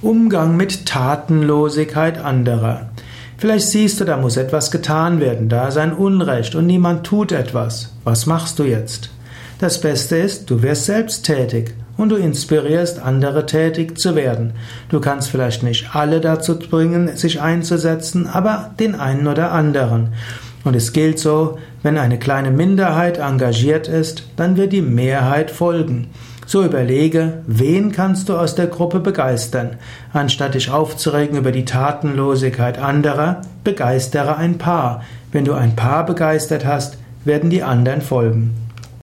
Umgang mit Tatenlosigkeit anderer. Vielleicht siehst du, da muss etwas getan werden, da ist ein Unrecht und niemand tut etwas. Was machst du jetzt? Das Beste ist, du wirst selbst tätig und du inspirierst andere tätig zu werden. Du kannst vielleicht nicht alle dazu bringen, sich einzusetzen, aber den einen oder anderen. Und es gilt so, wenn eine kleine Minderheit engagiert ist, dann wird die Mehrheit folgen. So überlege, wen kannst du aus der Gruppe begeistern? Anstatt dich aufzuregen über die Tatenlosigkeit anderer, begeistere ein Paar. Wenn du ein Paar begeistert hast, werden die anderen folgen.